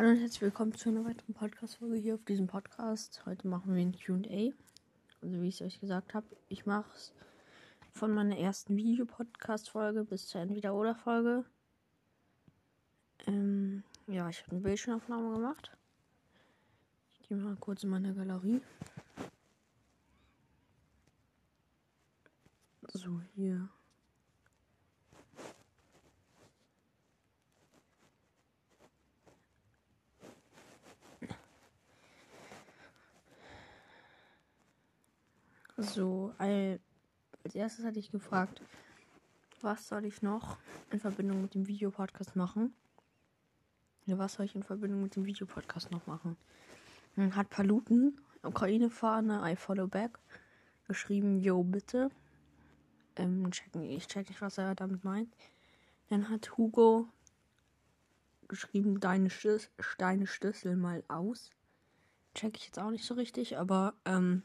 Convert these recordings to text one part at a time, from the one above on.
Hallo und herzlich willkommen zu einer weiteren Podcast-Folge hier auf diesem Podcast. Heute machen wir ein QA. Also, wie ich es euch gesagt habe, ich mache es von meiner ersten Videopodcast-Folge bis zur Entweder-Oder-Folge. Ähm, ja, ich habe eine Bildschirmaufnahme gemacht. Ich gehe mal kurz in meine Galerie. So, hier. So, als erstes hatte ich gefragt, was soll ich noch in Verbindung mit dem Videopodcast machen? Was soll ich in Verbindung mit dem Videopodcast noch machen? Dann hat Paluten, Ukraine-Fahne, I follow back, geschrieben, yo, bitte. Ähm, checken, ich check nicht, was er damit meint. Dann hat Hugo geschrieben, deine, Stöß, deine Schlüssel mal aus. Check ich jetzt auch nicht so richtig, aber ähm,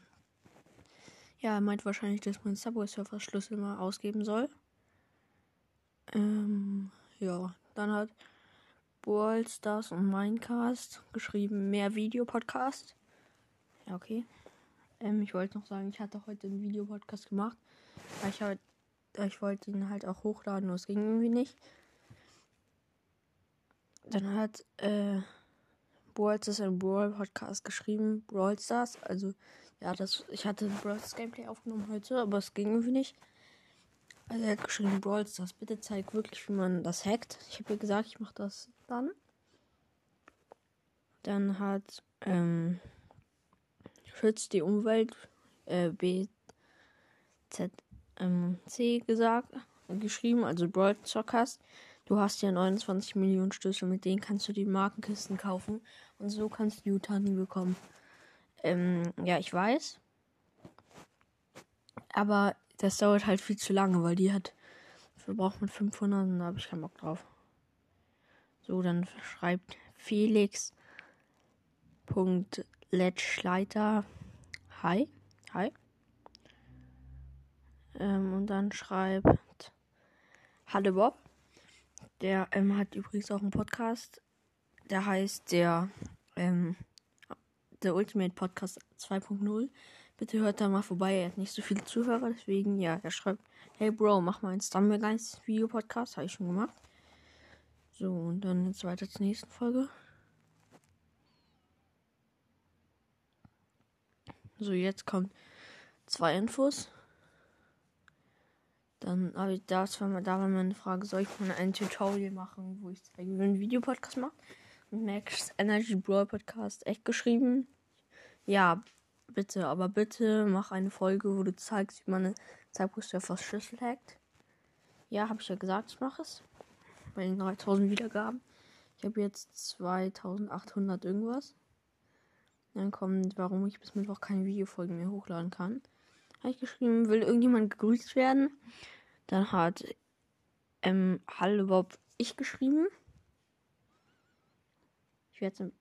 ja, er meint wahrscheinlich, dass man Subway Surfer Schlüssel mal ausgeben soll. Ähm, ja, dann hat Brawl Stars und Minecast geschrieben, mehr Videopodcast. Ja, okay. Ähm, ich wollte noch sagen, ich hatte heute einen Videopodcast gemacht. Ich, halt, ich wollte ihn halt auch hochladen, nur es ging irgendwie nicht. Dann hat äh, Brawl Stars ein Brawl Podcast geschrieben, Brawl Stars. Also, ja, das, ich hatte Brawl Stars Gameplay aufgenommen heute, aber es ging irgendwie nicht. Also, er hat geschrieben, Brawl Stars, bitte zeig wirklich, wie man das hackt. Ich habe ja gesagt, ich mache das dann. Dann hat, ähm, schützt die Umwelt, äh, BZMC ähm, gesagt, geschrieben, also Brawl Stars. Du hast ja 29 Millionen Schlüssel, mit denen kannst du die Markenkisten kaufen und so kannst du Utani bekommen. Ähm, ja, ich weiß. Aber das dauert halt viel zu lange, weil die hat, dafür braucht man 500 und da habe ich keinen Bock drauf. So, dann schreibt Felix. Letschleiter. Hi. Hi. Ähm, und dann schreibt Hallo Bob. Der ähm, hat übrigens auch einen Podcast. Der heißt der, ähm, der Ultimate Podcast 2.0. Bitte hört da mal vorbei. Er hat nicht so viele Zuhörer, deswegen, ja, er schreibt, hey Bro, mach mal einen Stumblegeist Video Podcast. Habe ich schon gemacht. So, und dann jetzt weiter zur nächsten Folge. So, jetzt kommt zwei Infos. Dann habe ich das, da war meine Frage, soll ich mal ein Tutorial machen, wo ich zeige, wie einen Videopodcast macht? Max Energy Brawl Podcast echt geschrieben. Ja, bitte, aber bitte mach eine Folge, wo du zeigst, wie man eine Cypress Schlüssel hackt. Ja, habe ich ja gesagt, ich mache es. Bei den 3000 Wiedergaben. Ich habe jetzt 2800 irgendwas. Dann kommt, warum ich bis Mittwoch keine Videofolgen mehr hochladen kann. Habe ich geschrieben, will irgendjemand gegrüßt werden? Dann hat ähm, Hallo Bob ich geschrieben. Ich werde es im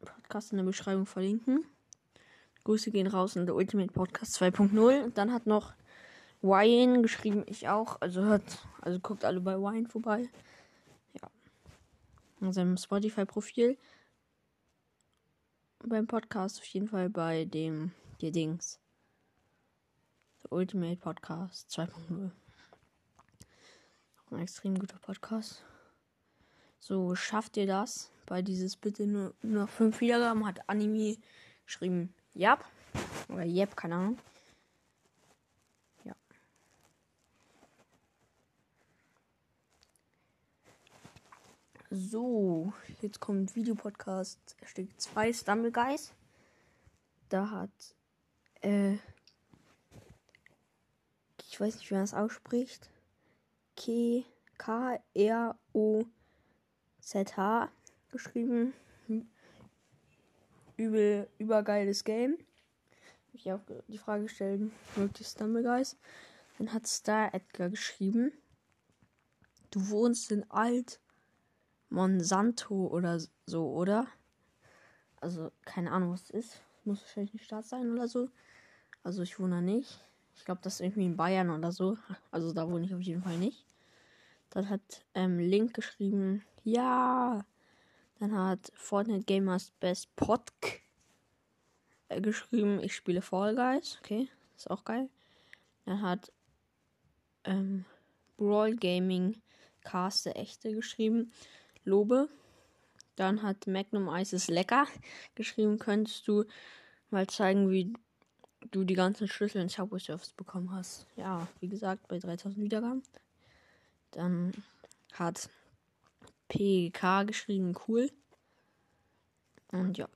Podcast in der Beschreibung verlinken. Grüße gehen raus in der Ultimate Podcast 2.0. Und dann hat noch Wayne geschrieben, ich auch. Also hört, also guckt alle bei Wayne vorbei. Ja. In seinem Spotify-Profil. Beim Podcast auf jeden Fall bei dem, der Dings. The Ultimate Podcast 2.0. Ein extrem guter Podcast. So, schafft ihr das? Bei dieses bitte nur, noch 5 Wiedergaben hat Anime geschrieben. Ja. Oder Jep, keine Ahnung. Ja. So, jetzt kommt Videopodcast. Steht zwei Stumble Guys. Da hat äh, ich weiß nicht, wie man das ausspricht. K, K, R, O, Z, H geschrieben. Übel, übergeiles Game. Hab ich auch die Frage gestellt, möglichst Stumbleguys. Dann hat Star Edgar geschrieben. Du wohnst in Alt Monsanto oder so, oder? Also, keine Ahnung, was das ist. Muss wahrscheinlich eine Stadt sein oder so. Also, ich wohne da nicht. Ich glaube, das ist irgendwie in Bayern oder so. Also da wohne ich auf jeden Fall nicht. Dann hat ähm, Link geschrieben, ja. Dann hat Fortnite Gamers Best Podk äh, geschrieben, ich spiele Fall Guys. Okay, ist auch geil. Dann hat ähm, Brawl Gaming Caste Echte geschrieben, Lobe. Dann hat Magnum Ice ist lecker geschrieben, könntest du mal zeigen, wie du die ganzen Schlüssel in Subway Surfs bekommen hast. Ja, wie gesagt, bei 3000 Wiedergaben. Dann hat PK geschrieben, cool. Und ja.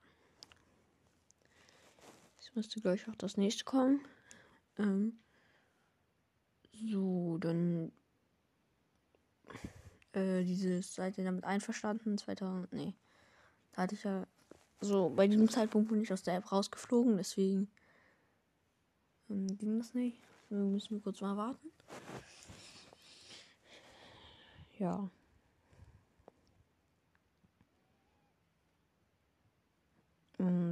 Jetzt müsste gleich auch das nächste kommen. Ähm, so, dann äh, dieses, seid ihr damit einverstanden? 2000, nee. Da hatte ich ja, so, bei diesem Zeitpunkt bin ich aus der App rausgeflogen, deswegen ähm, ging das nicht. Wir müssen kurz mal warten. Ja.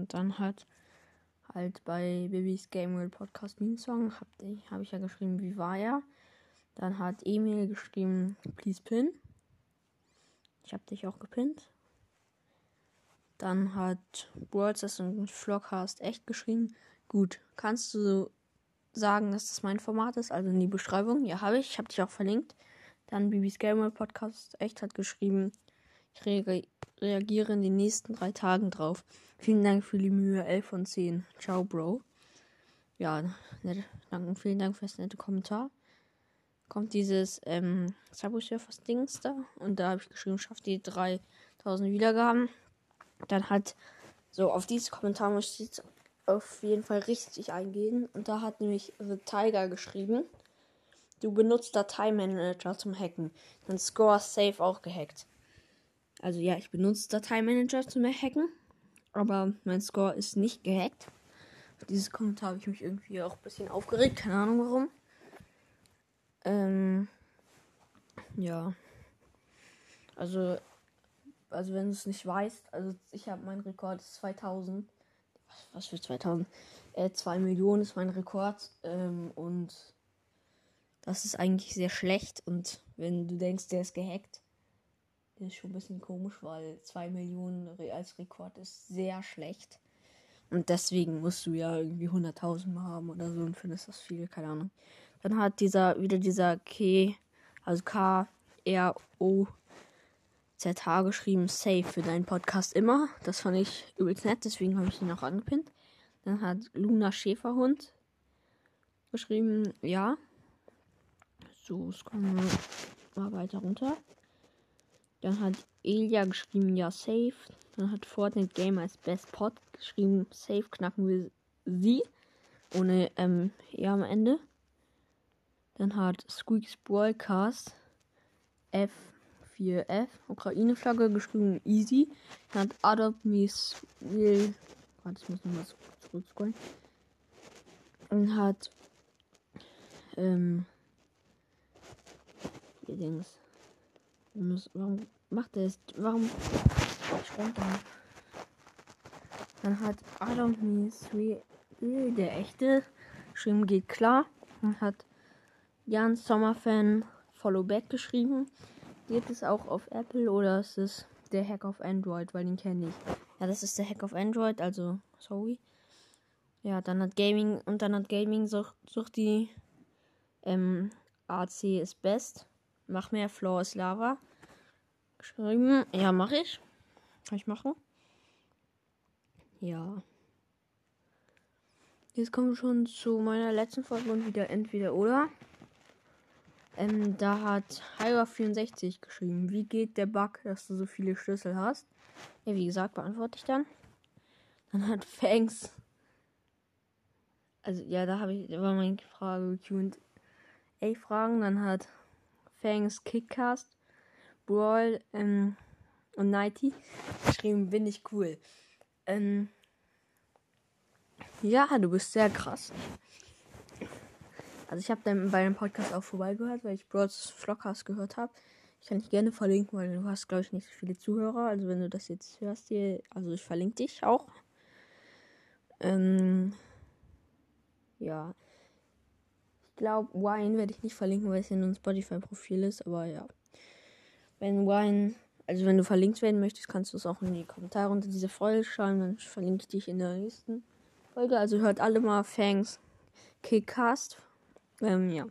Und dann hat halt bei Bibis Game World Podcast Meme Song habe hab ich ja geschrieben, wie war er. Dann hat Emil geschrieben, please pin. Ich habe dich auch gepinnt. Dann hat Worlds und Vlogcast echt geschrieben. Gut, kannst du sagen, dass das mein Format ist? Also in die Beschreibung. Ja, habe ich. Ich habe dich auch verlinkt. Dann Bibis Gamer Podcast echt hat geschrieben. Ich re reagiere in den nächsten drei Tagen drauf. Vielen Dank für die Mühe. 11 von 10. Ciao, Bro. Ja, nett, danke, vielen Dank für das nette Kommentar. Kommt dieses ähm, Subway Surfers Dings da. Und da habe ich geschrieben, schafft die 3000 Wiedergaben. Dann hat so auf dieses Kommentar muss ich jetzt auf jeden Fall richtig eingehen. Und da hat nämlich The Tiger geschrieben. Du benutzt Dateimanager zum Hacken. Dann Score Safe auch gehackt. Also ja, ich benutze Dateimanager zum Hacken aber mein Score ist nicht gehackt. Auf dieses Kommentar habe ich mich irgendwie auch ein bisschen aufgeregt, keine Ahnung warum. Ähm, ja. Also, also wenn du es nicht weißt, also ich habe mein Rekord ist 2000. Was für 2000? Äh, 2 Millionen ist mein Rekord. Ähm, und das ist eigentlich sehr schlecht. Und wenn du denkst, der ist gehackt, das ist schon ein bisschen komisch, weil 2 Millionen als Rekord ist sehr schlecht. Und deswegen musst du ja irgendwie 100.000 haben oder so und findest das viel, keine Ahnung. Dann hat dieser, wieder dieser K, also K, R, O, Z, H geschrieben, safe für deinen Podcast immer. Das fand ich übelst nett, deswegen habe ich ihn auch angepinnt. Dann hat Luna Schäferhund geschrieben, ja. So, es kommen wir mal weiter runter. Dann hat Elia geschrieben, ja, safe. Dann hat Fortnite Gamer als Best Pod geschrieben, safe knacken wir sie. Ohne ähm, ja am Ende. Dann hat Squeaks Broadcast F4F Ukraine-Flagge geschrieben, easy. Dann hat Adopt Miss Will. Warte, ich muss nochmal zurückscrollen. Und hat ähm, hier Dings. Warum macht er es? Warum sprengt er? Dann hat Adam Me der echte, geschrieben geht klar. Dann hat Jan Sommerfan Followback geschrieben. Geht es auch auf Apple oder ist es der Hack auf Android? Weil den kenne ich. Ja, das ist der Hack auf Android, also sorry. Ja, dann hat Gaming und dann hat Gaming sucht, sucht die ähm, AC ist best. Mach mehr Floor ist Lava. Geschrieben. Ja, mache ich. Kann ich machen. Ja. Jetzt kommen wir schon zu meiner letzten Folge und wieder entweder oder. Ähm, da hat Hyra64 geschrieben, wie geht der Bug, dass du so viele Schlüssel hast? Ja, wie gesagt, beantworte ich dann. Dann hat Fangs. Also, ja, da habe ich, war meine Frage QA Fragen. Dann hat Fangs Kickcast, Brawl ähm, und Nighty geschrieben, bin ich cool. Ähm, ja, du bist sehr krass. Also ich habe dann bei dem Podcast auch vorbeigehört, weil ich Brawls Vlogcast gehört habe. Ich kann dich gerne verlinken, weil du hast, glaube ich, nicht so viele Zuhörer. Also wenn du das jetzt hörst hier, also ich verlinke dich auch. Ähm, ja glaube, Wine werde ich nicht verlinken, weil es in einem Spotify-Profil ist. Aber ja. Wenn Wine Also wenn du verlinkt werden möchtest, kannst du es auch in die Kommentare unter diese Folge schreiben. Dann verlinke ich dich in der nächsten Folge. Also hört alle mal Fangs Kickcast. Ähm, ja.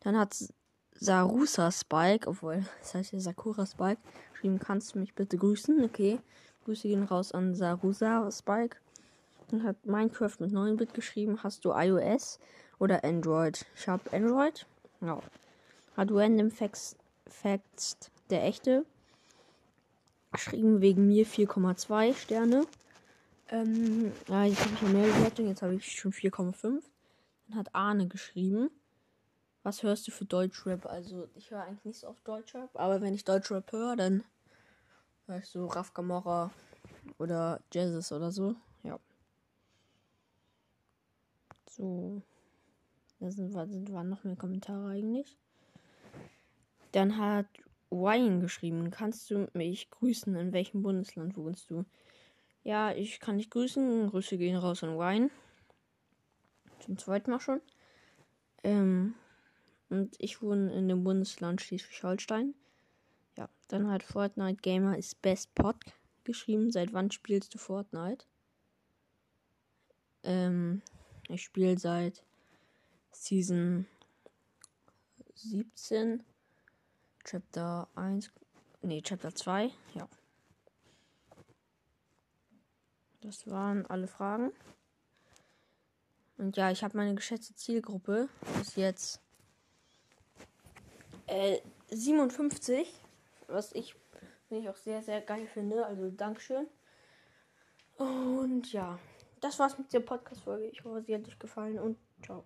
Dann hat Sarusa Spike, obwohl, das heißt ja Sakura Spike, geschrieben, kannst du mich bitte grüßen? Okay. Grüße gehen raus an Sarusa Spike. Dann hat Minecraft mit 9-Bit geschrieben, hast du iOS oder Android? Ich habe Android. Ja. Hat Random Facts, Facts der echte. Geschrieben wegen mir 4,2 Sterne. Ähm, ja, jetzt habe ich ja mehr Bewertungen, jetzt habe ich schon 4,5. Dann hat Arne geschrieben. Was hörst du für Deutschrap? Also, ich höre eigentlich nicht so oft Deutschrap, aber wenn ich Deutschrap höre, dann höre ich so Raf Gamora oder Jazzes oder so. Ja. So. Da sind, sind, waren noch mehr Kommentare eigentlich. Dann hat Wayne geschrieben. Kannst du mich grüßen? In welchem Bundesland wohnst du? Ja, ich kann dich grüßen. Grüße gehen raus an Wayne. Zum zweiten Mal schon. Ähm, und ich wohne in dem Bundesland Schleswig-Holstein. Ja, dann hat Fortnite Gamer ist Best Pod geschrieben. Seit wann spielst du Fortnite? Ähm, ich spiele seit Season 17, Chapter 1, nee, Chapter 2, ja. Das waren alle Fragen. Und ja, ich habe meine geschätzte Zielgruppe bis jetzt äh, 57, was ich, ich auch sehr, sehr geil finde. Also Dankeschön. Und ja, das war's mit der Podcast-Folge. Ich hoffe, sie hat euch gefallen und ciao.